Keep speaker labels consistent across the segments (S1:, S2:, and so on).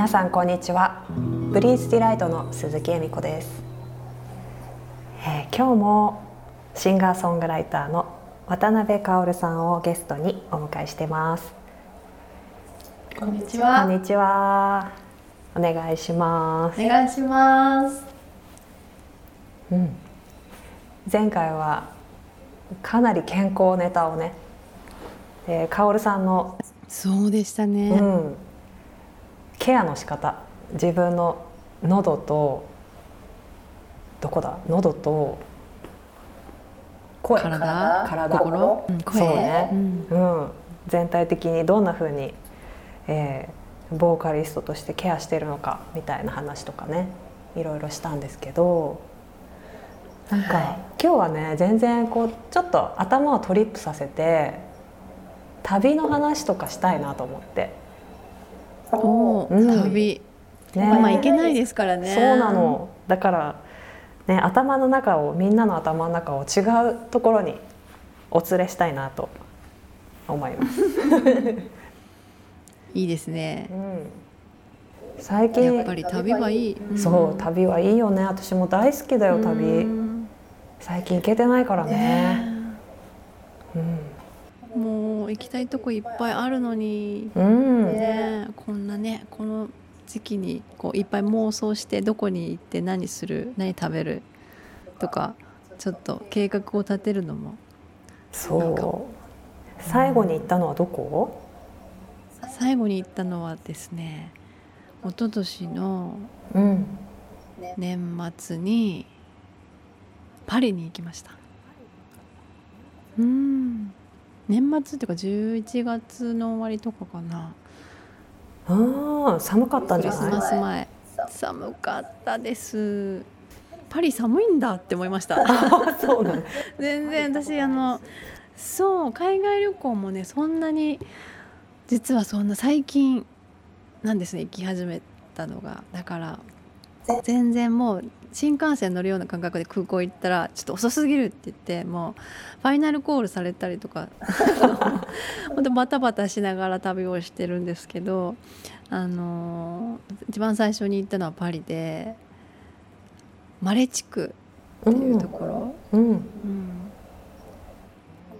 S1: はい、皆さんこんにちは。ブリーズディライトの鈴木恵美子です、えー今日もシンガーソングライターの渡辺薫さんをゲストにお迎えしてます。
S2: こんにち
S1: こん
S2: は。
S1: にちは。お願いします。
S2: お願いします。
S1: うん、前回はかなり健康ネタをね、えー、薫さんの
S2: そうでしたね。
S1: うん、ケアの仕方自分の喉とどこだ？喉と声
S2: 体？
S1: 体
S2: 心？うん声？
S1: そうね、
S2: うん。
S1: うん。全体的にどんな風に、えーボーカリストとしてケアしてるのかみたいな話とかねいろいろしたんですけどなんか、
S2: はい。
S1: 今日はね全然こうちょっと頭をトリップさせて旅の話とかしたいなと思って。
S2: お旅。
S1: ね
S2: 今行けないですからね。
S1: そうな。のだから、ね、頭の中をみんなの頭の中を違うところにお連れしたいなと思います。
S2: いいですね
S1: う。ん、最近
S2: やっぱり旅はいい。
S1: そう旅はいいよね私も大好きだよ
S2: う
S1: 旅
S2: ん
S1: 最近行けてないからね
S2: ね
S1: うん
S2: もう行きたいとこいっぱいあるのに。
S1: うん、
S2: ねこんなねこの時期にこういっぱい妄想してどこに行って何する何食べるとかちょっと計画を立てるのも。
S1: そう。最後に行ったのはどこ？
S2: 最後に行ったのはですね一昨年の
S1: うん。
S2: 年末にパリに行きました。うん年末っていうか11月の終わりとかかな。
S1: ああ寒かったん
S2: クリス
S1: じゃない？
S2: マス前。寒かったです。パリ寒いんだって思いました。
S1: あそうなの
S2: 全然私あのそう海外旅行もねそんなに実はそんな最近なんですね行き始めたのが。だから全然もう新幹線乗るような感覚で空港行ったらちょっと遅すぎるって言ってもうファイナルコールされたりとか 本当バタバタしながら旅をしてるんですけどあの一番最初に行ったのはパリでマレ地区っていうところ、
S1: うん。
S2: うん。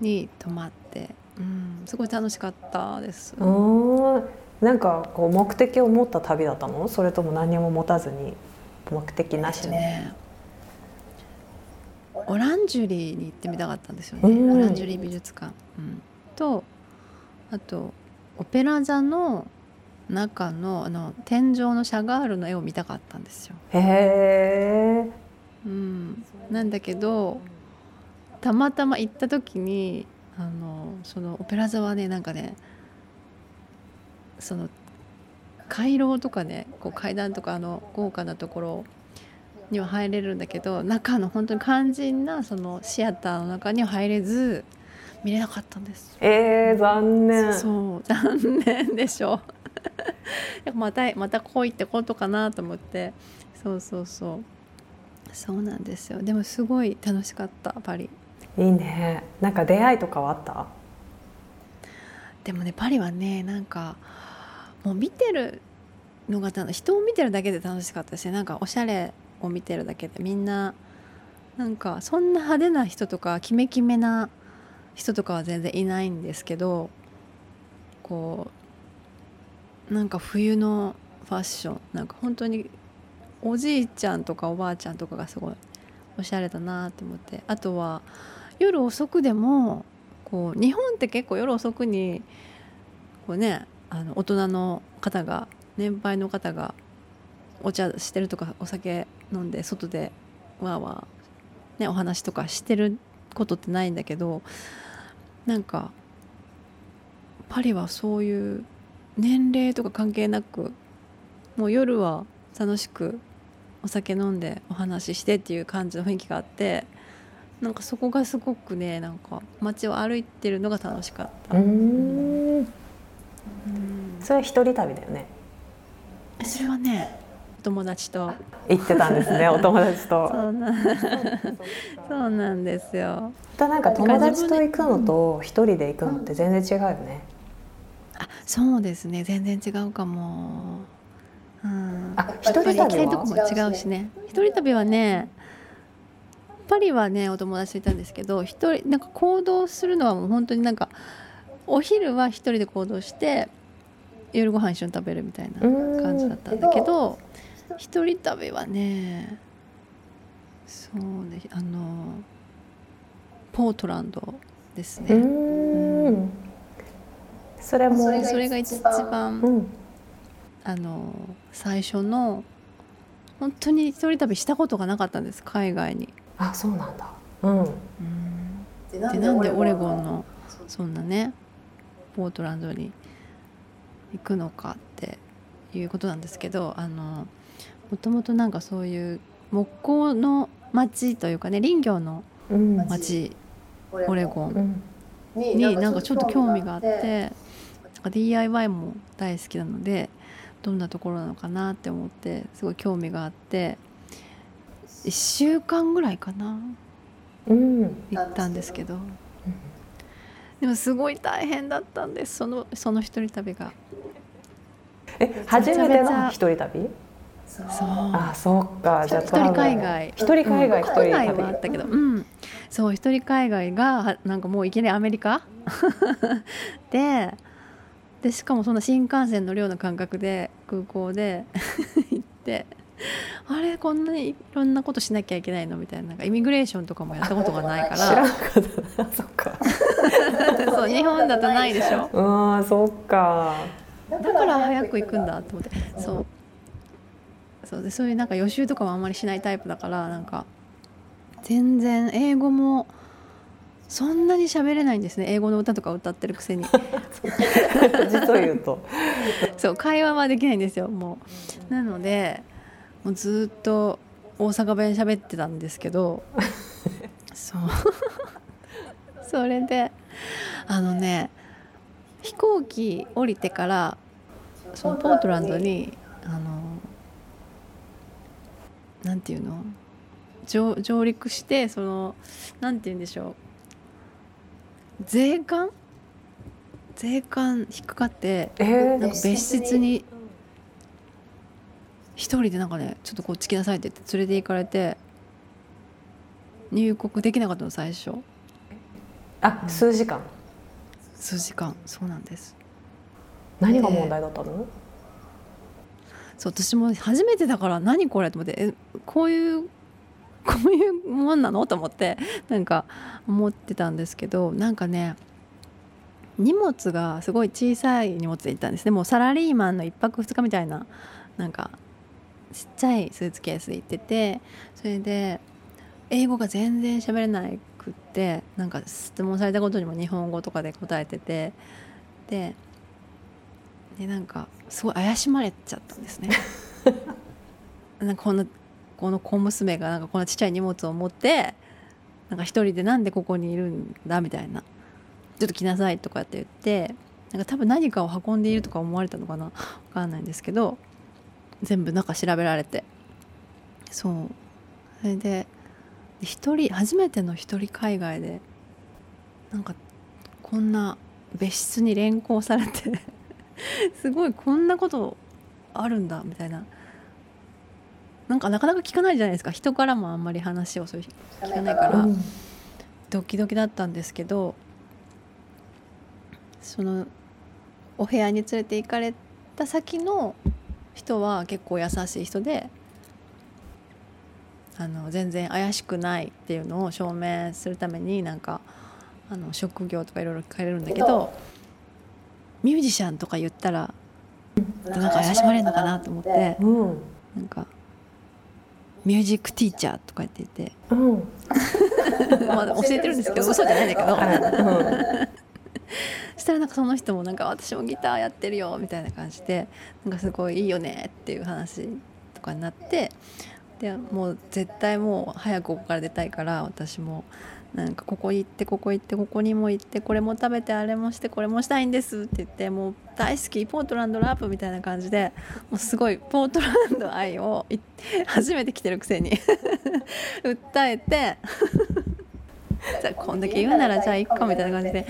S2: に泊まって、うん、すごい楽しかったです。
S1: うんなんかこう目的を持った旅だったの？それとも何も持たずに？目的なしで、
S2: ね。オランジュリーに行ってみたかったんですよね、
S1: うん。
S2: オランジュリー美術館、うん、とあとオペラ座の中のあの天井のシャガールの絵を見たかったんですよ。
S1: へえ
S2: うん、なんだけどたまたま行った時にあのそのオペラ座はねなんかねその回廊とかねこう階段とかあの豪華なところには入れるんだけど中の本当に肝心なそのシアターの中には入れず見れなかったんです。
S1: えー、残念。
S2: そう残念でしょ。またまたこう行ってことかなと思って。そうそうそう。そうなんですよ。でもすごい楽しかったパリ。
S1: いいね。なんか出会いとかはあった？
S2: でもねパリはねなんかもう見てるのが人を見てるだけで楽しかったしなんかおしゃれを見てるだけでみんななんかそんな派手な人とかキメキメな人とかは全然いないんですけどこうなんか冬のファッション。なんか本当におじいちゃんとかおばあちゃんとかがすごいおしゃれだなと思って。あとは夜遅くでもこう日本って結構夜遅くにこうねあの大人の方が年配の方がお茶してるとかお酒飲んで外でわーわー、ね、お話とかしてることってないんだけどなんかパリはそういう年齢とか関係なくもう夜は楽しくお酒飲んでお話ししてっていう感じの雰囲気があってなんかそこがすごくねなんか街を歩いてるのが楽しかった。
S1: それは一人旅だよね。
S2: それはねお友達と。
S1: 行ってたんですね お友達と。
S2: そうなんそうなんですよ。
S1: またなんか友達と行くのと一人で行くのって全然違うよね。
S2: あそうですね。全然違うかも。うん、
S1: あ
S2: やっぱり行きたい
S1: 一人旅は
S2: とこも違うしね。一人旅はねパリはねお友達といたんですけど一人なんか行動するのはもう本当になんかお昼は一人で行動して夜ご飯一緒に食べるみたいな感じだったんだけど一人旅はねそうねあのポートランドです
S1: う
S2: ね、
S1: ん。それも
S2: それが一番。
S1: うん。
S2: あの最初の本当に一人旅したことがなかったんです海外に。
S1: あそうなんだ。うん。
S2: でなんでオレゴンのそんなねポートランドに行くのかっていうことなんですけどあのもともとなんかそういう木工の町というかね林業の
S1: うん。
S2: 町オレゴン
S1: うん。
S2: になんかちょっと興味があってなんか DIY も大好きなのでどんなところなのかなって思ってすごい興味があって1週間ぐらいかな
S1: うん。
S2: 行ったんですけどでもすごい大変だったんです。そのその一人旅が。
S1: え初めての一人旅？
S2: そう。
S1: あそうか。じゃあ
S2: 一人海外。
S1: 一人海外一人
S2: 海外はあ
S1: 旅。
S2: ったけど、うん、そう一人海外がはなんかもういきなりアメリカ？ででしかもそんな新幹線の量の感覚で空港で 行って あれこんなにいろんなことしなきゃいけないの？みたいな。なんかイミグレーションとかもやったことがないか
S1: 知ら
S2: ら
S1: なかった。なそっか。
S2: そう日本だとないでしょ？
S1: うんそっか。
S2: だから早く行くんだと思って。そう。そう。でそういうなんか予習とかもあんまりしないタイプだからなんか全然英語もそんなに喋れないんですね。英語の歌とか歌ってるくせに。
S1: 実を言うと。
S2: そう会話はできないんですよもう。なのでもうずっと大阪弁喋ってたんですけど そう。それであのね飛行機降りてからそのポートランドにあのなんていうの上上陸してそのなんて言うんでしょう税関？税関引っかかって
S1: えー。
S2: なんか別室に一人でなんかねちょっとこっち来なさいって言って連れて行かれて入国できなかったの最初。
S1: あ数時間。
S2: 数時間。そうなんです。
S1: 何が問題だったの？
S2: そう私も初めてだから何これと思ってえこういうこういうもんなのと思ってなんか思ってたんですけどなんかね荷物がすごい小さい荷物で行ったんですね。もうサラリーマンの1泊2日みたいななんかちっちゃいスーツケースで行っててそれで英語が全然喋れなくってなんか質問されたことにも日本語とかで答えててででなんかすごい怪しまれちゃったんですね。なんかこのこの小娘がなんかこんなちっちゃい荷物を持ってなんか一人でなんでここにいるんだみたいなちょっと来なさいとかって言ってなんか多分何かを運んでいるとか思われたのかなわかんないんですけど全部中調べられて。そう。それで一人初めての一人海外でなんかこんな別室に連行されて すごいこんなことあるんだみたいな。なんかなかなか聞かないじゃないですか。人からもあんまり話をそういう聞かないから、
S1: うん。
S2: ドキドキだったんですけどそのお部屋に連れて行かれた先の人は結構優しい人であの全然怪しくないっていうのを証明するためになんかあの職業とかいろいろ聞かれるんだけどミュージシャンとか言ったらなんか怪しまれるのかなと思って
S1: うん
S2: なんかミュージックティーチャーとか言っていて
S1: うん。
S2: まあ教えてるんですけど嘘じゃないんだけど したらなんかその人もなんか私もギターやってるよみたいな感じでなんかすごいいいよねっていう話とかになってでもう絶対もう早くここから出たいから私もなんかここ行ってここ行ってここにも行ってこれも食べてあれもしてこれもしたいんですって言ってもう大好きポートランドラップみたいな感じでもうすごいポートランド愛をい初めて来てるくせに 訴えて じゃあこんだけ言うならじゃあ行くかみたいな感じで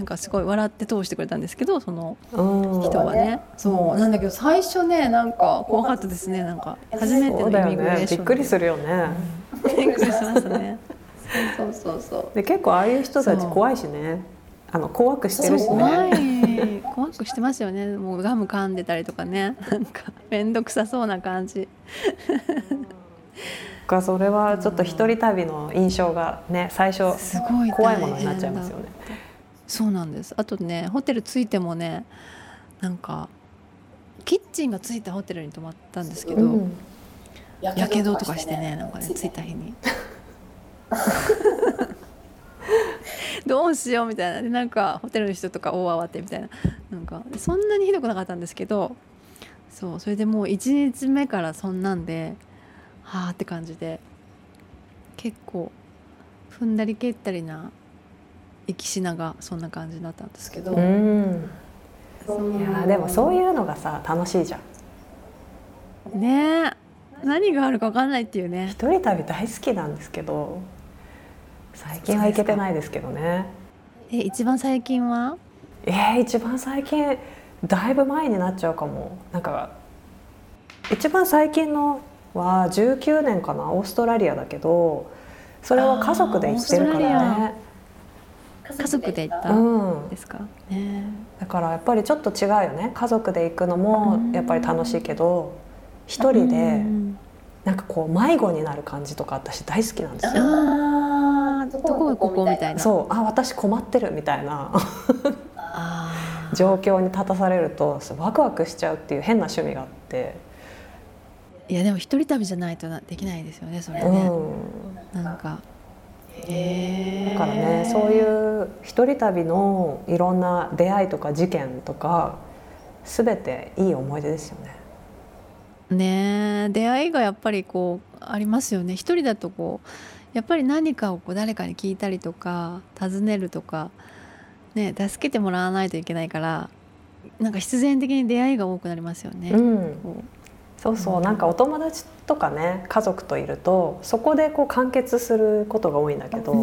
S2: なんかすごい笑って通してくれたんですけどその
S1: うん。
S2: 人はね。そう。なんだけど最初ねなんか怖かったですね。なんか初めてのイミグレーション
S1: ね。びっくりするよね、
S2: びっくりしましたね。そうそうそう
S1: で結構ああいう人たち怖いしね。あの怖くしてるし
S2: 怖
S1: ね
S2: い。怖くしてますよね。もうガム噛んでたりとかね。なんか面倒くさそうな感じ。
S1: がそれはちょっと一人旅の印象がね最初怖いものになっちゃいますよね。
S2: そうなんです。あとねホテル着いてもねなんかキッチンがついたホテルに泊まったんですけど、
S1: うん。
S2: やけどとかしてねなんかね着いた日に。どうしようみたいな。でなんかホテルの人とか大慌てみたいな。なんかそんなにひどくなかったんですけどそうそれでもう1日目からそんなんではあって感じで結構踏んだり蹴ったりな行きしながそんな感じだったんですけど、
S1: いやでもそういうのがさ楽しいじゃん。
S2: ね。え何があるか分かんないっていうね。
S1: 一人旅大好きなんですけど最近は行けてないですけどね。
S2: え一番最近は？
S1: えー、一番最近だいぶ前になっちゃうかも。なんか一番最近のは19年かなオーストラリアだけどそれは家族で行ってるからね
S2: 家族で行った
S1: うん。
S2: ですか、ね。
S1: だからやっぱりちょっと違うよね。家族で行くのもやっぱり楽しいけど一
S2: え
S1: 人で
S2: うん。
S1: なんかこう迷子になる感じとか私大好きなんですよ。
S2: ああどこがここみたいな。
S1: そう。あ私困ってるみたいな。状況に立たされるとワクワクしちゃうっていう変な趣味があって、
S2: いやでも一人旅じゃないとなできないですよねそれ
S1: う
S2: ね、
S1: ん、
S2: なんか
S1: だからねそういう一人旅のいろんな出会いとか事件とか全ていい思い出ですよね。
S2: ねえ出会いがやっぱりこうありますよね一人だとこうやっぱり何かをこう誰かに聞いたりとか尋ねるとか、ね、助けてもらわないといけないからなんか必然的に出会いが多くなりますよね。
S1: うん、
S2: こ
S1: そうそうなんかお友達とかね家族といるとそこでこう完結することが多いんだけど、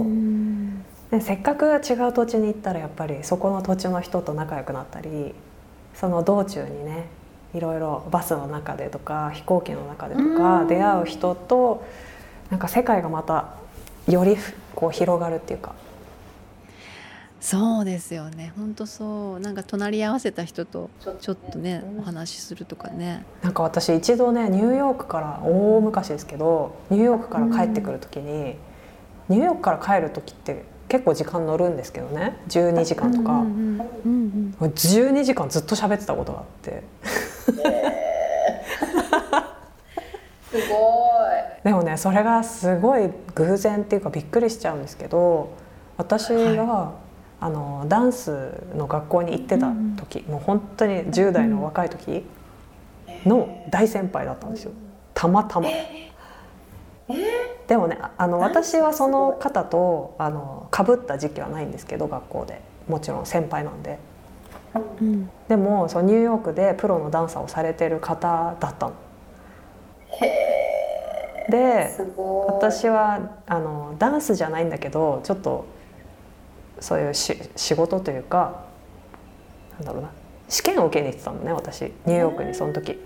S1: ね、せっかく違う土地に行ったらやっぱりそこの土地の人と仲良くなったりその道中にねいろいろバスの中でとか飛行機の中でとか
S2: うん。
S1: 出会う人となんか世界がまたよりこう広がるっていうか
S2: そうですよね。本当そう。なんか隣り合わせた人とちょっとねお話しするとかね。
S1: なんか私一度ねニューヨークから大昔ですけどニューヨークから帰ってくる時に、ニューヨークから帰る時って結構時間乗るんですけどね。12時間とか、
S2: うんうんうんうん
S1: 12時間ずっと喋ってたことがあって。
S3: すごい。
S1: でもねそれがすごい偶然っていうかびっくりしちゃうんですけど私が、あのダンスの学校に行ってた時、もう本当に10代の若い時の大先輩だったんですよ。たまたま。でもねあの私はその方とあの被った時期はないんですけど学校で。もちろん先輩なんで。
S2: うん。
S1: でもそのニューヨークでプロのダンサーをされてる方だったの。で。私はあのダンスじゃないんだけどちょっとそういうし仕事というかなんだろうな試験を受けに行ってたのね私ニューヨークにその時。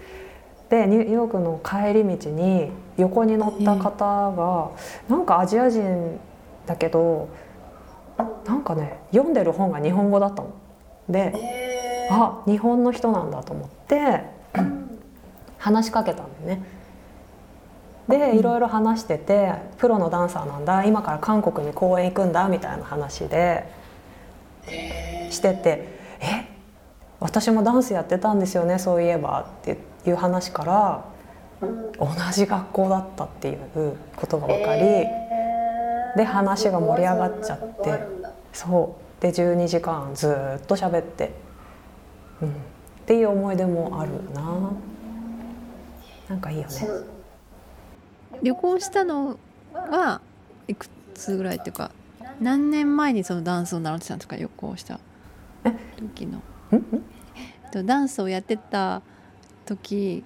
S1: でニューヨークの帰り道に横に乗った方がなんかアジア人だけどなんかね読んでる本が日本語だったの。で
S3: えー
S1: あ日本の人なんだと思って話しかけたんだよね。でいろいろ話しててプロのダンサーなんだ今から韓国に公演行くんだみたいな話でしてて「え私もダンスやってたんですよねそういえば」っていう話から同じ学校だったっていうことが分かり、で話が盛り上がっちゃってそう。で12時間ずーっと喋って、うん、っていう思い出もあるな。なんかいいよね
S2: 旅行したのはいくつぐらいっていうか何年前にそのダンスを習ってたんですか？旅行した
S1: え？
S2: 時のとダンスをやってた時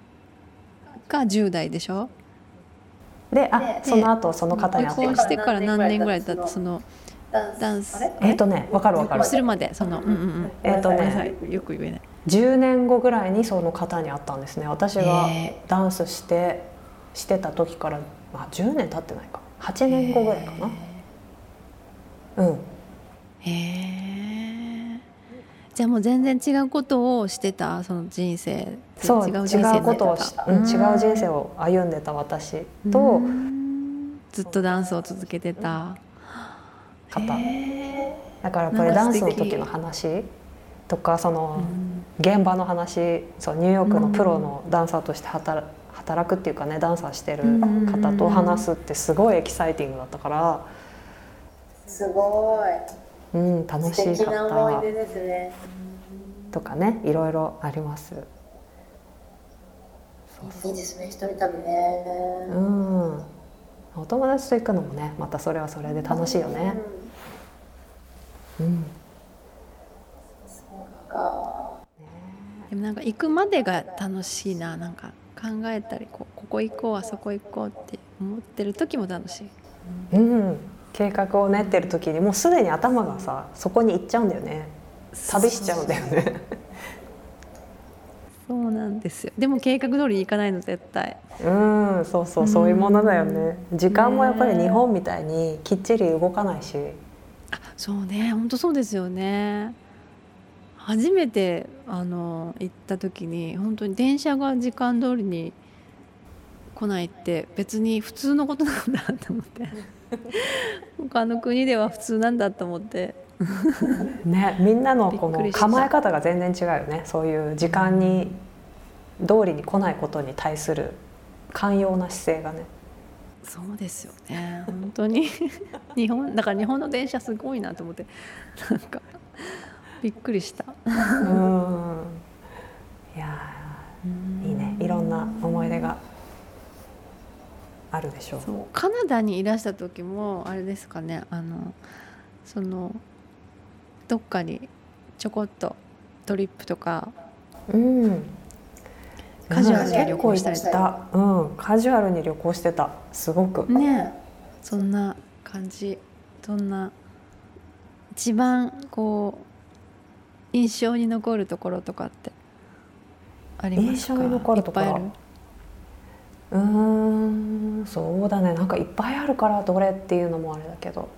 S2: が10代でしょ？
S1: であその後その方に
S2: 旅
S1: 会った
S2: 行してから何年ぐらい経ってその
S3: ダンス
S1: えっ、とねわかるわかる。
S2: するまで？そのうんうんうん。
S1: えっ、とね
S2: い。よく言えない
S1: 10年後ぐらいにその方に会ったんですね。私が
S2: へ
S1: ダンスしてしてた時から、まあ、10年経ってないか。8年後ぐらいかな。うん。
S2: へえじゃあもう全然違うことをしてたその人生。
S1: そう違うことをし、うん、違う人生を歩んでた私と
S2: うん。ずっとダンスを続けてた。
S1: 方。
S2: へ
S1: だからやっぱりダンスの時の話とかその現場の話そうニューヨークのプロのダンサーとして働働くっていうかねダンサーしてる方と話すってすごいエキサイティングだったから、
S3: すごい。
S1: うん、楽し
S3: 素敵
S1: か
S3: な思い
S1: っ
S3: 出ですね。
S1: たとかねいろいろあります。
S3: いいですね一人旅ね。
S1: うん、お友達と行くのもねまたそれはそれで楽しいよね。うん、
S3: そうか。
S2: でもなんか行くまでが楽しいななんか考えたりこうここ行こうあそこ行こうって思ってる時も楽しい。
S1: うん、計画を練ってる時にもうすでに頭がさそこに行っちゃうんだよね。旅しちゃうんだよね。
S2: そうなんですよ。でも計画通りに行かないの絶対。
S1: うん。そうそうそういうものだよね。時間もやっぱり日本みたいにきっちり動かないし。
S2: あそうね。本当そうですよね初めてあの行った時に本当に電車が時間通りに来ないって別に普通のことなんだと思って。他の国では普通なんだと思って。
S1: ねみんなのこの構え方が全然違うよね。そういう時間に通りに来ないことに対する寛容な姿勢がね。
S2: そうですよね。本当に。日本だから日本の電車すごいなと思って。なんかびっくりした。
S1: うん。いやーいいね。いろんな思い出があるでしょう。
S2: そう。カナダにいらした時もあれですかね。あのそのどっかにちょこっとトリップとか
S1: うん。
S2: カジュアルに旅行したり
S1: 結構行ったうん。カジュアルに旅行してた。すごく、
S2: ね。そんな感じ。どんな一番こう印象に残るところとかってありますか？
S1: 印象に残るところ？
S2: いっぱいある？
S1: うーんそうだね。なんかいっぱいあるからどれっていうのもあれだけど。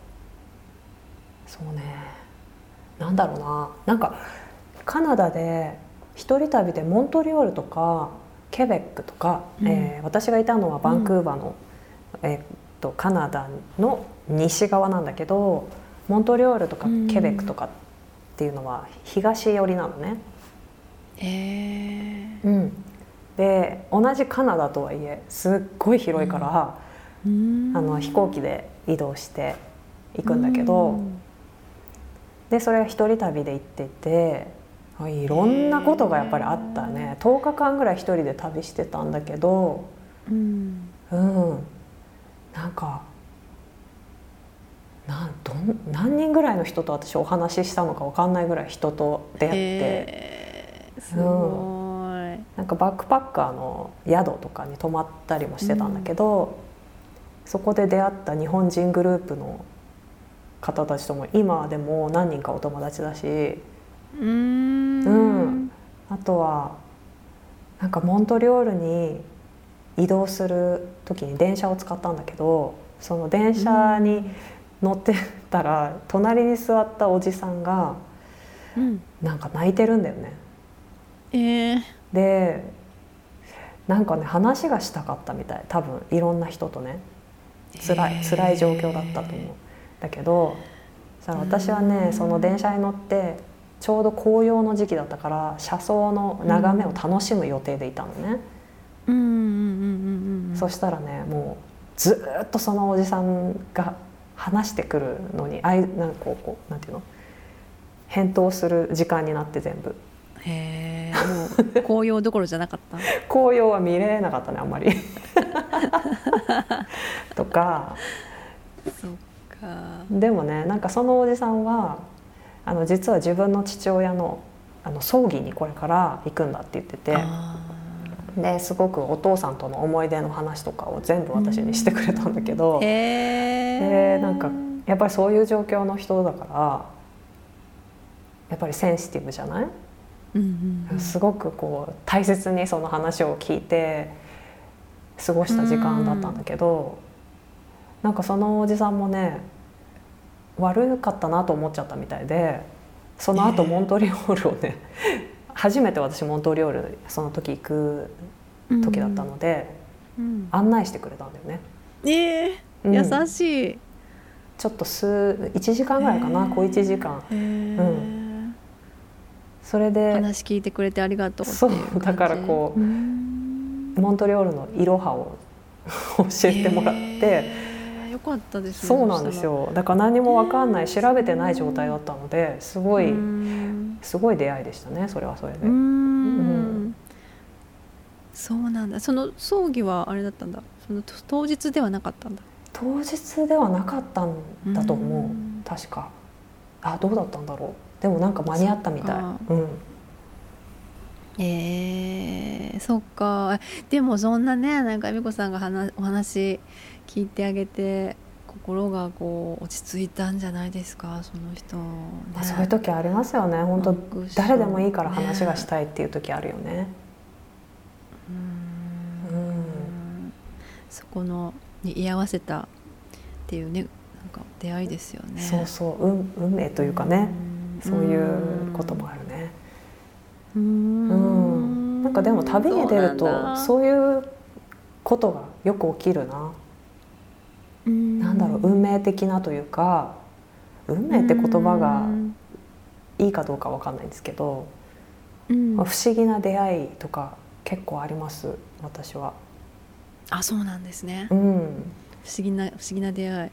S1: そうね。なんだろうな。なんかカナダで一人旅でモントリオールとかケベックとか、
S2: うん。
S1: えー私がいたのはバンクーバーの、えーっとカナダの西側なんだけどモントリオールとか
S2: うん
S1: ケベックとかっていうのは東寄りなのね。
S2: へえ
S1: うん、で同じカナダとはいえすっごい広いから、あの飛行機で移動して行くんだけど、でそれが一人旅で行っていてあいろんなことがやっぱりあったね。10日間ぐらい一人で旅してたんだけど
S2: うん。
S1: うん。なんかなんどん何人ぐらいの人と私お話ししたのか分かんないぐらい人と出会って。
S2: へーすごい、
S1: なんかバックパッカーの宿とかに泊まったりもしてたんだけど、そこで出会った日本人グループの方たちとも今でも何人かお友達だし、
S2: うーん。
S1: うん。あとはなんかモントリオールに移動する時に電車を使ったんだけどその電車に乗ってたら隣に座ったおじさんが
S2: うん。
S1: なんか泣いてるんだよね。
S2: えー、
S1: でなんかね話がしたかったみたい。多分いろんな人とね。辛い
S2: へー。
S1: 辛い状況だったと思う。だけどさ私はねその電車に乗ってちょうど紅葉の時期だったから車窓の眺めを楽しむ予定でいたのね、
S2: うん。うん。うん。うん。うん。
S1: そしたらねもうずーっとそのおじさんが話してくるのにあいなんかこうなんていうの？返答する時間になって全部。
S2: へえもう紅葉どころじゃなかった？
S1: 紅葉は見れなかったねあんまり。とか。
S2: そっか。
S1: でもねなんかそのおじさんはあの実は自分の父親のあの葬儀にこれから行くんだって言ってて。
S2: あ
S1: ですごくお父さんとの思い出の話とかを全部私にしてくれたんだけど。
S2: ー、へえ
S1: でなんかやっぱりそういう状況の人だからやっぱりセンシティブじゃない、
S2: うんうんうん。
S1: すごくこう大切にその話を聞いて過ごした時間だったんだけど、なんかそのおじさんもね悪かったなと思っちゃったみたいでその後
S2: ええ
S1: モントリオールをね初めて私モントリオールその時行く時だったので、
S2: うん。
S1: 案内してくれたんだよね。
S2: ええ
S1: うん。
S2: 優しい、
S1: ちょっと数1時間ぐらいかな、
S2: へえ
S1: 小1時間。
S2: へえ
S1: それで
S2: 話聞いてくれてありがとう
S1: そうだからこう
S2: うん。
S1: モントリオールのいろはを 教えてもらって、
S2: へえよかったですね
S1: そうなんですよ。だから何も分かんない調べてない状態だったのですごい
S2: うん。
S1: すごい出会いでしたねそれはそれで、
S2: うん。
S1: うん。
S2: そうなんだ。その葬儀はあれだったんだ。その当日ではなかったんだ。
S1: 当日ではなかったんだと思う、
S2: うん。
S1: 確か。あどうだったんだろう。でもなんか間に合ったみたい。うん。
S2: えー、そっか。でもそんなねなんか美子さんが話お話聞いてあげて心がこう落ち着いたんじゃないですかその人、ね。
S1: まあ、そういう時ありますよね。本当誰でもいいから話がしたいっていう時あるよね。
S2: う
S1: うん。ん
S2: そこのに居合わせたっていうねなんか出会いですよね。
S1: そうそう。運運命というかね。
S2: うん。
S1: そういうこともあるね。
S2: う
S1: うん。
S2: ん
S1: なんかでも旅に出ると
S2: そう
S1: いうことがよく起きるな。
S2: うん
S1: なんだろう運命的なというか運命って言葉がいいかどうかわかんないんですけど、不思議な出会いとか結構あります私は。
S2: あそうなんですね。
S1: うん。
S2: 不思議な不思議な出会い。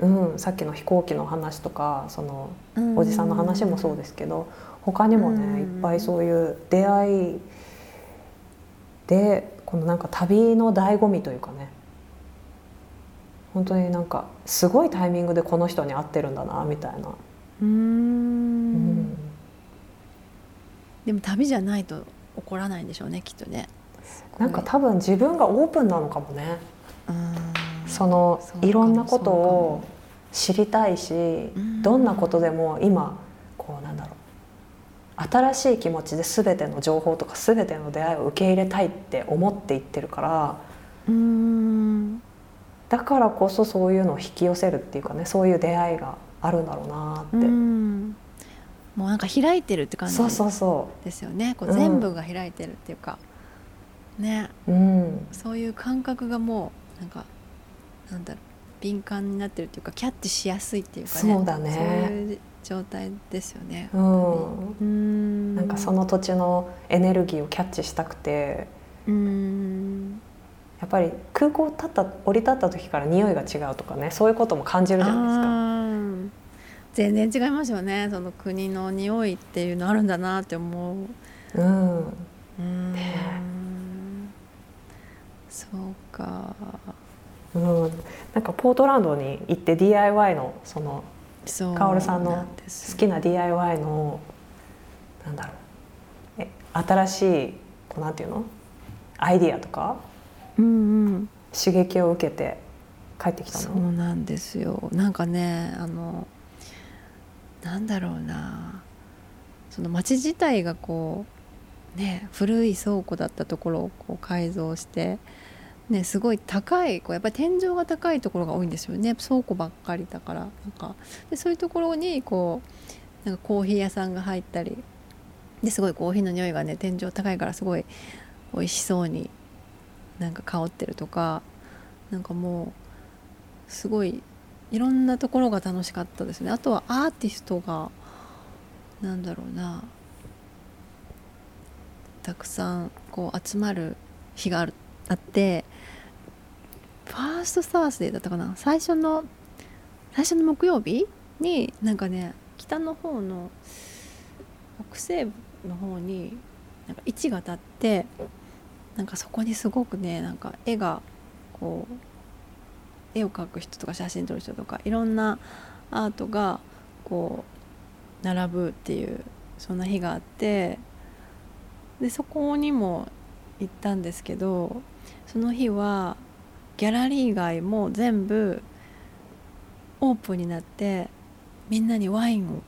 S1: うん、さっきの飛行機の話とかその
S2: うん。
S1: おじさんの話もそうですけど他にもね、
S2: うん。
S1: いっぱいそういう出会いでこのなんか旅の醍醐味というかね本当になんかすごいタイミングでこの人に会ってるんだなみたいな、
S2: う
S1: んん。
S2: でも旅じゃないと起こらないんでしょうねきっとね。
S1: なんか多分自分がオープンなのかもね。
S2: うん。
S1: そのいろんなことを知りたいし
S2: ん。
S1: どんなことでも今こうなんだろう。新しい気持ちで全ての情報とか全ての出会いを受け入れたいって思っていってるから。
S2: うーん
S1: だからこそそういうのを引き寄せるっていうかねそういう出会いがあるんだろうな
S2: う
S1: って、
S2: ん。もうなんか開いてるって感じ
S1: そうそうそ
S2: ですよね。こう
S1: うん。
S2: 全部が開いてるっていうか、ね。
S1: ううん。
S2: そういう感覚がもうなんかなんだろう敏感になってるっていうかキャッチしやすいっていうかね。
S1: そうだね。
S2: そういう状態ですよね。
S1: うん。
S2: うん。
S1: なんかその土地のエネルギーをキャッチしたくて。
S2: うん
S1: やっぱり空港立った降り立った時から匂いが違うとかねそういうことも感じるじゃないですか。
S2: 全然違いますよね。その国の匂いっていうのあるんだなって思う。
S1: うん。
S2: うん。
S1: ね
S2: そうか。
S1: うん、なんかポートランドに行って DIY のそのカオルさんの好きな DIY のなんだろう。え新しいこうなんていうの？アイディアとか？
S2: うんうん。
S1: 刺激を受けて帰ってきた
S2: そうなんですよ。なんかねあのなんだろうな。その町自体がこうね古い倉庫だったところをこう改造して、ね、すごい高いこうやっぱり天井が高いところが多いんですよね。倉庫ばっかりだから。なんかでそういうところにこうなんかコーヒー屋さんが入ったりですごいコーヒーの匂いがね天井高いからすごい美味しそうになんか香ってるとかなんかもうすごいいろんなところが楽しかったですね。あとはアーティストがなんだろうなたくさんこう集まる日があるあってファーストサースデーだったかな。最初の最初の木曜日になんかね北の方の北西部の方になんか位置が立ってなんかそこにすごくねなんか絵がこう絵を描く人とか写真撮る人とかいろんなアートがこう並ぶっていうそんな日があってでそこにも行ったんですけどその日はギャラリー街も全部オープンになってみんなにワインを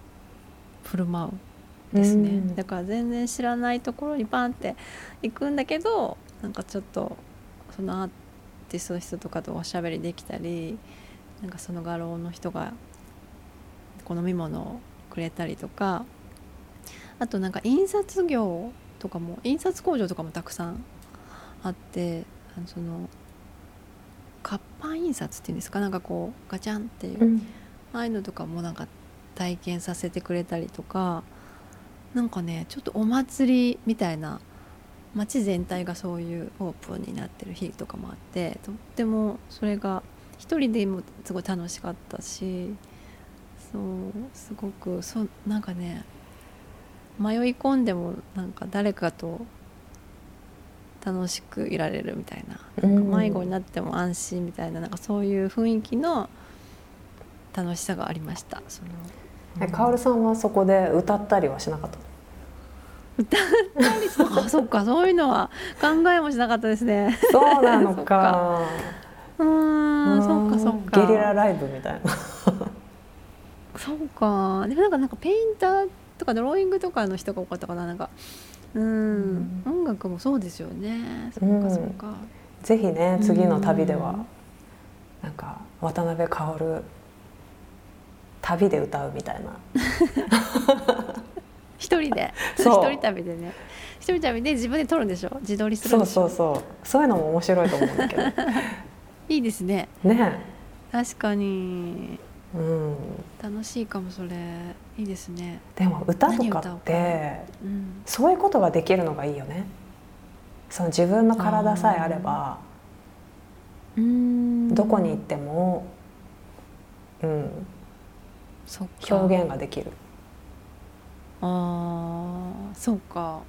S2: 振る舞う。ですね、
S1: うん。
S2: だから全然知らないところにバンって行くんだけどなんかちょっとそのアーティストの人とかとおしゃべりできたりなんかその画廊の人がこう飲み物をくれたりとかあとなんか印刷業とかも印刷工場とかもたくさんあってあのその活版印刷っていうんですか？なんかこうガチャンっていう、
S1: うん。
S2: ああいうのとかもなんか体験させてくれたりとかなんかねちょっとお祭りみたいな街全体がそういうオープンになってる日とかもあってとってもそれが一人でもすごい楽しかったしそうすごくそなんかね迷い込んでもなんか誰かと楽しくいられるみたいななんか迷子になっても安心みたいななんかそういう雰囲気の楽しさがありましたその
S1: えカオルさんはそこで歌ったりはしなかった？
S2: あそっかそういうのは考えもしなかったですね。
S1: そうなのか。
S2: うーん。そっかそっか。
S1: ゲリラライブみたいな。
S2: そうか。でもなんかなんかペインターとかドローイングとかの人が多かったかな。なんかうん、音楽もそうですよね。そっかそっか、
S1: ぜひね次の旅では
S2: うん。
S1: なんか渡辺薫旅で歌うみたいな。
S2: 一人で？一人旅でね。一人旅で自分で撮るんでしょ？自撮りする
S1: そうそうそう。そういうのも面白いと思うんだけど。
S2: いいですね。
S1: ね。
S2: 確かに。
S1: うん。
S2: 楽しいかもそれ。いいですね。
S1: でも歌とかって
S2: うん。
S1: そういうことができるのがいいよね。その自分の体さえあれば
S2: うー。ん。
S1: どこに行っても、うん、表現ができる、
S2: あーそうか。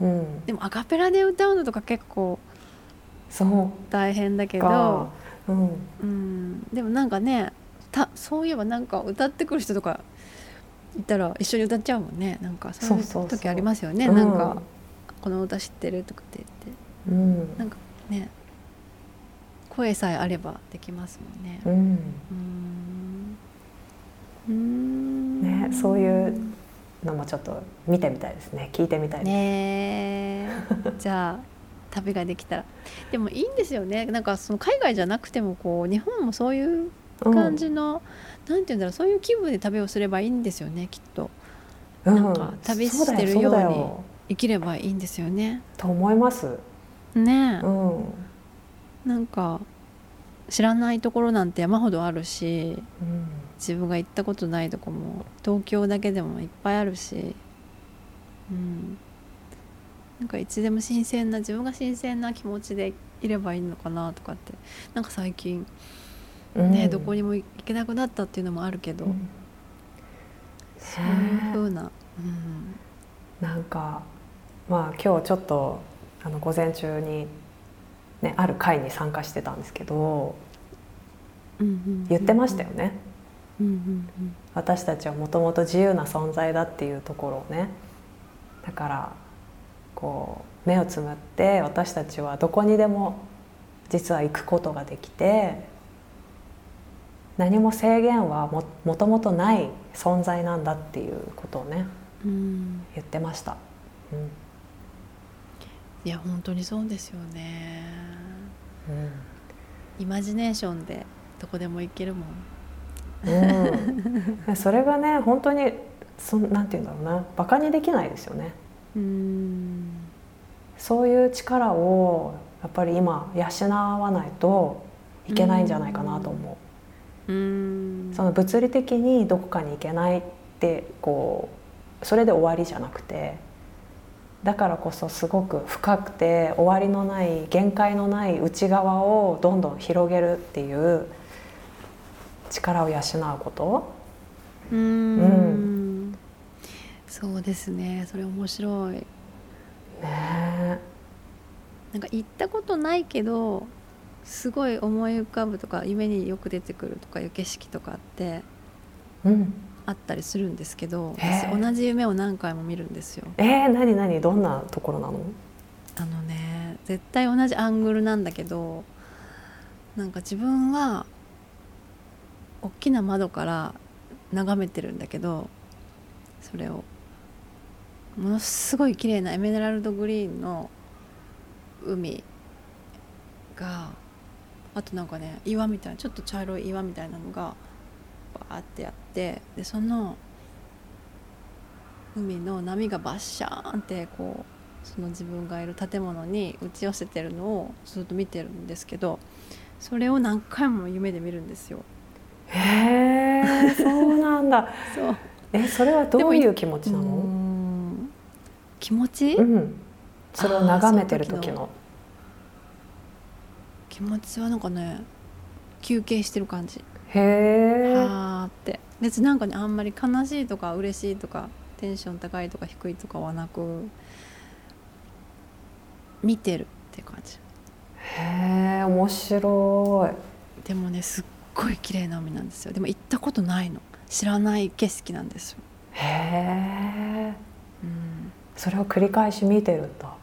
S1: うん、
S2: でもアカペラで歌うのとか結構
S1: そう。
S2: 大変だけ
S1: か。
S2: ど、
S1: うん、
S2: うん、でもなんかねたそういえばなんか歌ってくる人とかいたら一緒に歌っちゃうもんね。なんかそういう
S1: そうそうそう
S2: 時ありますよね。
S1: うん
S2: なんかこの歌知ってるとかって言って。
S1: うん。
S2: なんかね声さえあればできますもんね。
S1: うん。
S2: うん
S1: ね、そういうのもちょっと見てみたいですね。聞いてみたいです、
S2: ねえ。じゃあ旅ができたら。でもいいんですよね。なんかその海外じゃなくてもこう日本もそういう感じの、なんて言うんだろう。そういう気分で旅をすればいいんですよねきっと。
S1: うん。
S2: なんか旅してるように生きればいいんですよね。
S1: と思います、
S2: ねえ、
S1: うん。
S2: なんか知らないところなんて山ほどあるし。
S1: うん
S2: 自分が行ったことないとこも東京だけでもいっぱいあるし、うん、なんかいつでも新鮮な自分が新鮮な気持ちでいればいいのかなとかってなんか最近ね、
S1: うん。
S2: どこにも行けなくなったっていうのもあるけど、
S1: うん。
S2: そういう風な、うん、
S1: なんかまあ今日ちょっとあの午前中に、ね、ある会に参加してたんですけど言ってましたよね、
S2: うんうん
S1: 私たちはもともと自由な存在だっていうところをね。だからこう目をつむって私たちはどこにでも実は行くことができて何も制限はももともとない存在なんだっていうことをね
S2: うんうん。
S1: 言ってました。うん。
S2: いや本当にそうですよね。
S1: うん。
S2: イマジネーションでどこでも行けるもん
S1: うん、それがね本当にそんなんて言うんだろうな。バカにできないですよね。
S2: うん。
S1: そういう力をやっぱり今養わないといけないんじゃないかなと思
S2: う。ん。
S1: うその物理的にどこかに行けないってこうそれで終わりじゃなくてだからこそすごく深くて終わりのない限界のない内側をどんどん広げるっていう力を養うこと。
S2: うーん。そうですね。それ面白い。
S1: ね。え
S2: なんか行ったことないけどすごい思い浮かぶとか夢によく出てくるとかいう景色とかって
S1: うん。
S2: あったりするんですけど
S1: へえ
S2: 私同じ夢を何回も見るんですよ。
S1: えー、何何？どんなところなの？
S2: あのね絶対同じアングルなんだけどなんか自分は大きな窓から眺めてるんだけどそれをものすごい綺麗なエメラルドグリーンの海があとなんかね岩みたいなちょっと茶色い岩みたいなのがバーってあってでその海の波がバッシャーンってこうその自分がいる建物に打ち寄せてるのをずっと見てるんですけどそれを何回も夢で見るんですよ。
S1: へえそうなんだ。
S2: そう。
S1: えそれはどういう気持ちなの？
S2: ん気持ち、
S1: うん。それを眺めてる
S2: 時の。気持ちはなんかね休憩してる感じ。
S1: へえ
S2: はーって。別になんかねあんまり悲しいとか嬉しいとかテンション高いとか低いとかはなく見てるって感じ。
S1: へえ面白い。
S2: でもねすっごい綺麗な海なんですよ。でも行ったことないの。知らない景色なんですよ、
S1: へえ
S2: うん、
S1: それを繰り返し見てるんだ。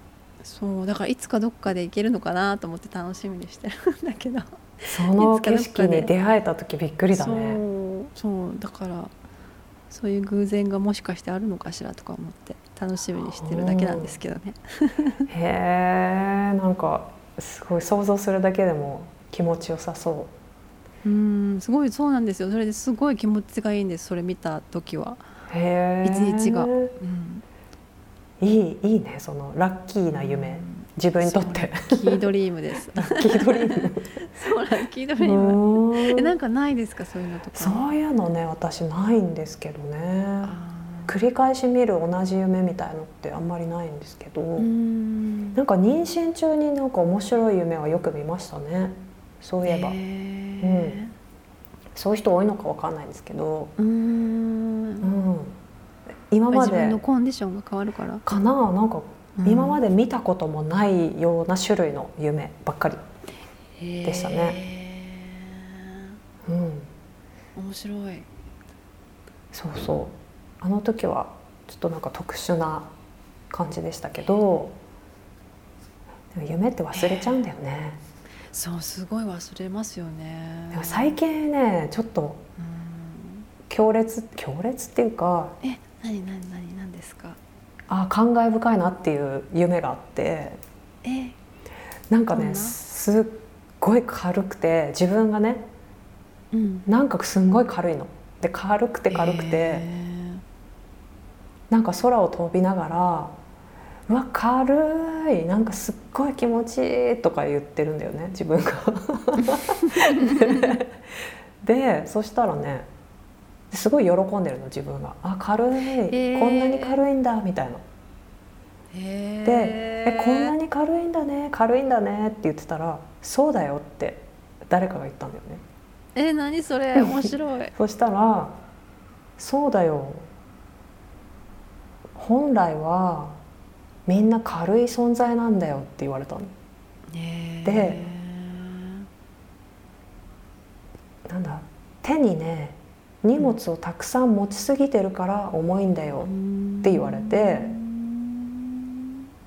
S2: そう。だからいつかどっかで行けるのかなと思って楽しみにしてるんだけど。
S1: その景色に出会えた時びっくりだね。
S2: そう。そう。だからそういう偶然がもしかしてあるのかしらとか思って楽しみにしてるだけなんですけどね。
S1: へえんかすごい想像するだけでも気持ちよさそ
S2: うんすごいそうなんですよ。それですごい気持ちがいいんです。それ見た時は、一日が。うん、
S1: いいいいねそのラッキーな夢。自分にとって。
S2: ラッキードリームです。
S1: ラッキードリーム。
S2: そうラッキードリーム。えなんかないですか？そういうのとか。
S1: そういうのね私ないんですけどね。繰り返し見る同じ夢みたいのってあんまりないんですけど、
S2: うん。
S1: なんか妊娠中になんか面白い夢はよく見ましたねそういえば、
S2: へ
S1: そういう人多いのかわかんないんですけど、
S2: ーうー
S1: うん。ん、今ま
S2: 自分の
S1: で
S2: コンディションが変わるから。
S1: かな？なんか
S2: うん。
S1: 今まで見たこともないような種類の夢ばっかり、でした
S2: ね。
S1: うん、
S2: 面白い。
S1: そうそう。あの時はちょっとなんか特殊な感じでしたけど。夢って忘れちゃうんだよね、
S2: そうすごい忘れますよね。
S1: でも最近ねちょっと
S2: うん。
S1: 強烈強烈っていうか
S2: え何何何何ですか？
S1: あ感慨深いなっていう夢があって。
S2: え
S1: なんかねすっごい軽くて自分がね
S2: うん。
S1: なんかすんごい軽いの。で軽くて軽くて、
S2: え
S1: なんか空を飛びながら「うわ軽い。なんかすっごい気持ちいい」とか言ってるんだよね自分が。でそしたらねすごい喜んでるの自分が「あ軽い、
S2: ー。
S1: こんなに軽いんだ」みたいな。
S2: ー。へ
S1: で
S2: ー
S1: え「こんなに軽いんだね軽いんだね」って言ってたら「そうだよ」って誰かが言ったんだよね。
S2: え何それ？面白い。
S1: そしたら「そうだよ。本来はみんな軽い存在なんだよ」って言われたの。でなんだ手にね荷物をたくさん持ちすぎてるから重いんだよって言われて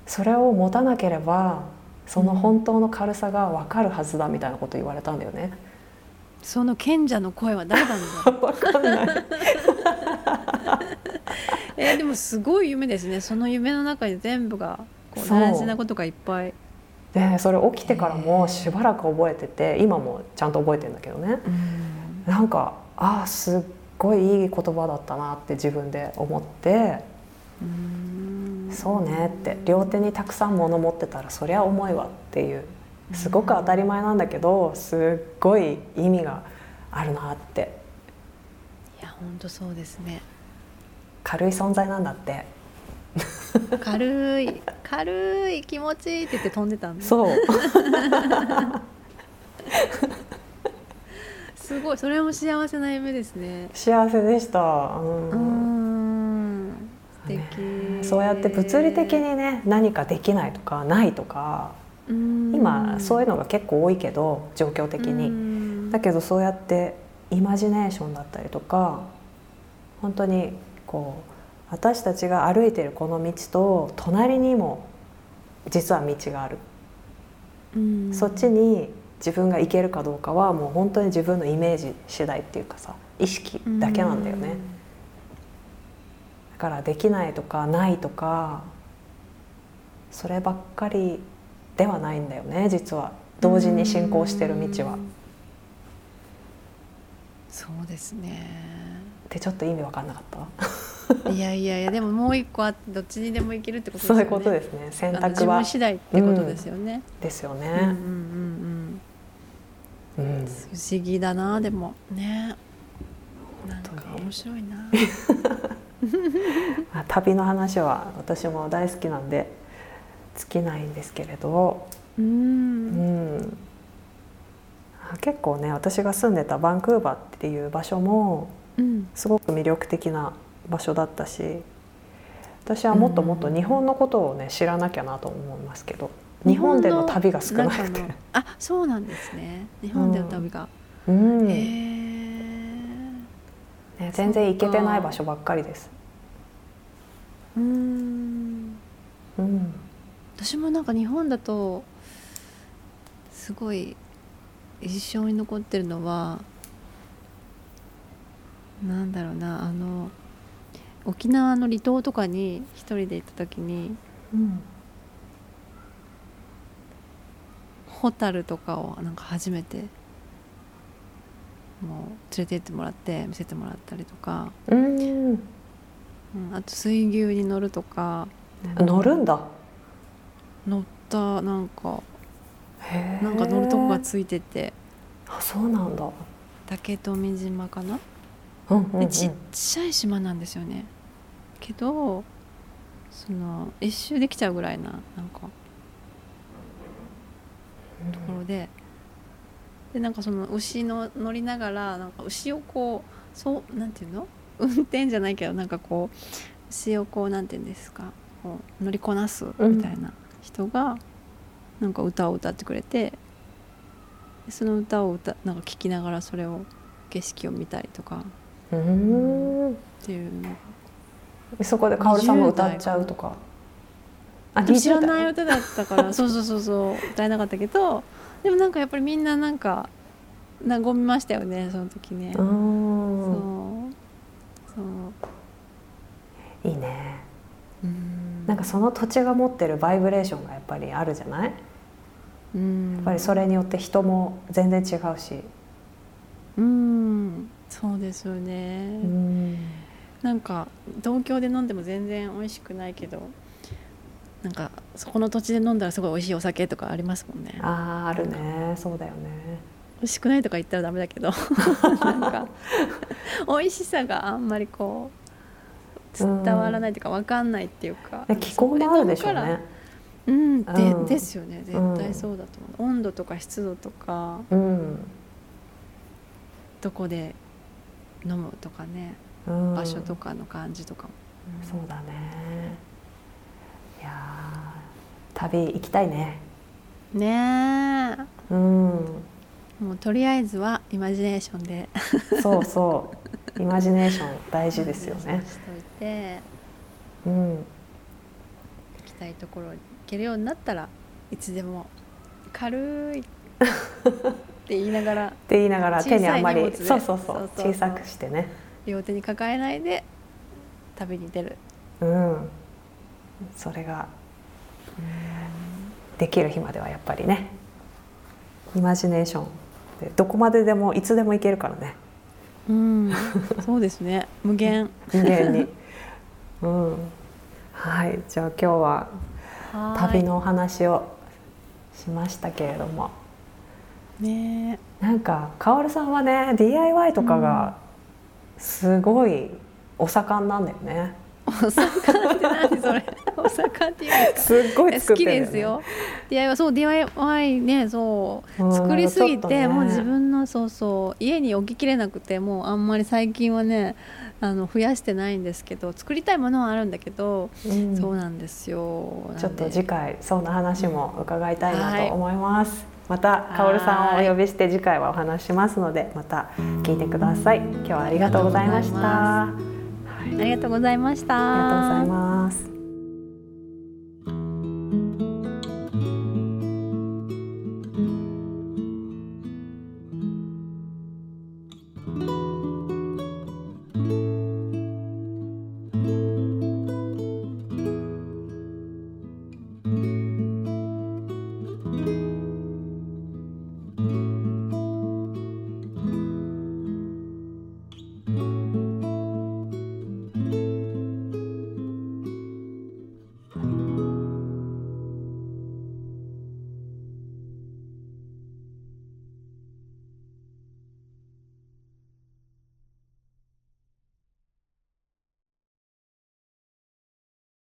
S1: それを持たなければその本当の軽さが分かるはずだみたいなこと言われたんだよね。
S2: その賢者の声は誰なんだろう
S1: 分かんない
S2: えーでもすごい夢ですね。その夢の中に全部がこう大事なことがいっぱい。
S1: でそれ起きてからもしばらく覚えてて今もちゃんと覚えてるんだけどね。なんかああすっごいいい言葉だったなって自分で思って。
S2: うん。
S1: そうねって。両手にたくさん物持ってたらそりゃ重いわっていう。すごく当たり前なんだけどすっごい意味があるなって
S2: 本当そうですね。
S1: 軽い存在なんだって。
S2: 軽い軽い気持ちいいって言って飛んでたんだ
S1: そう。
S2: すごいそれも幸せな夢ですね。
S1: 幸せでした、うん。
S2: うん。素敵、
S1: そうやって物理的にね何かできないとかないとか今そういうのが結構多いけど状況的に。
S2: に
S1: だけどそうやってイマジネーションだったりとか本当にこう私たちが歩いてるこの道と隣にも実は道がある、そっちに自分がいけるかどうかはもう本当に自分のイメージ次第っていうかさ意識だけなんだよね、だからできないとかないとかそればっかりではないんだよね実は。同時に進行してる道は。
S2: そうですね。
S1: でちょっと意味わかんなかった？
S2: いやいやいやでももう一個あってどっちにでもいけるってことですよね。
S1: そういうことですね。選択は。
S2: 次第ってことですよね、
S1: ですよね、
S2: うんうんうん
S1: うん
S2: うん、不思議だなでもね。なんか面白いな。
S1: まあ旅の話は私も大好きなんで尽きないんですけれど、
S2: う
S1: うん。ん、あ結構ね私が住んでたバンクーバーっていう場所も
S2: うん。
S1: すごく魅力的な場所だったし私はもっともっと日本のことをね知らなきゃなと思いますけど日本での旅が少なくて。
S2: あそうなんですね。日本での旅が、
S1: うん。
S2: へえ
S1: ね、全然行けてない場所ばっかりです。
S2: うん。
S1: うん。
S2: 私もなんか日本だとすごい印象に残ってるのはなんだろうなあの沖縄の離島とかに一人で行った時に
S1: うん。
S2: ホタルとかをなんか初めてもう連れて行ってもらって見せてもらったりとか、
S1: うん。
S2: うん、あと水牛に乗るとか。
S1: 乗るんだ。
S2: 乗ったなんかなんか乗るとこがついてて。
S1: あそうなんだ。
S2: 竹富島かな？
S1: うんうんうん。
S2: でちっちゃい島なんですよね。けどその一周できちゃうぐらいななんかところで。でなんかその牛の乗りながらなんか牛をこうそうなんていうの？運転じゃないけどなんかこう牛をこうなんていうんですか？こう乗りこなすみたいな人がなんか歌を歌ってくれてでその歌を歌なんか聞きながらそれを景色を見たりとか。
S1: うん。
S2: っていうの
S1: そこでカオルさんも歌っちゃうとか。あ
S2: 知らない
S1: 20代
S2: 歌だったから そうそうそうそう歌えなかったけどでもなんかやっぱりみんななんか和みましたよねその時ね、
S1: う
S2: そ
S1: ん
S2: う。そう。
S1: いいね。
S2: うん
S1: なんかその土地が持ってるバイブレーションがやっぱりあるじゃない？や
S2: うん
S1: っぱりそれによって人も全然違うし。
S2: うんそうですよね、
S1: うん
S2: なんか東京で飲んでも全然美味しくないけどなんかそこの土地で飲んだらすごい美味しいお酒とかありますもんね
S1: あああるね。そうだよね。
S2: 美味しくないとか言ったらダメだけど なんか美味しさがあんまりこう伝わらないというか分かんないっていうか、
S1: で気候もあるでしょうね。
S2: うんで、
S1: うん
S2: ですよね絶対そうだと思う、温度とか湿度とか
S1: うん。
S2: どこで飲むとかね
S1: うん
S2: 場所とかの感じとかも、
S1: そうだね。いやー旅行きたいね。
S2: ね
S1: うん。
S2: えもうとりあえずはイマジネーションで
S1: そうそう。イマジネーション大事ですよね。
S2: しといて
S1: うん。
S2: 行きたいところに行けるようになったらいつでも軽い って言いながら
S1: って言いながら手にあんまりそうそうそう小さくしてね。
S2: 両手に抱えないで旅に出る
S1: うん。それができる日まではやっぱりね。イマジネーションでどこまででもいつでも行けるからね。
S2: うんそうですね無限
S1: 無限に。うん。はい。じゃあ今日は旅のお話をしましたけれども。
S2: ね
S1: なんかカオルさんはね DIY とかがすごいお盛んなんだよね。
S2: お盛んって何それ？お盛んって言うんですか。
S1: すっごい
S2: え好きですよ DIY そう DIY ね。そう
S1: うん
S2: 作りすぎて、
S1: ね
S2: もう自分のそうそう家に置ききれなくてもうあんまり最近はねあの増やしてないんですけど作りたいものはあるんだけど、
S1: うん。
S2: そうなんですよ。
S1: ちょっと次回そんな話も伺いたいな
S2: はい
S1: と思います。またカオルさんをお呼びして次回はお話ししますのでまた聞いてください。今日はありがとうございました。
S2: ありがとうございました。
S1: ありがとうございます。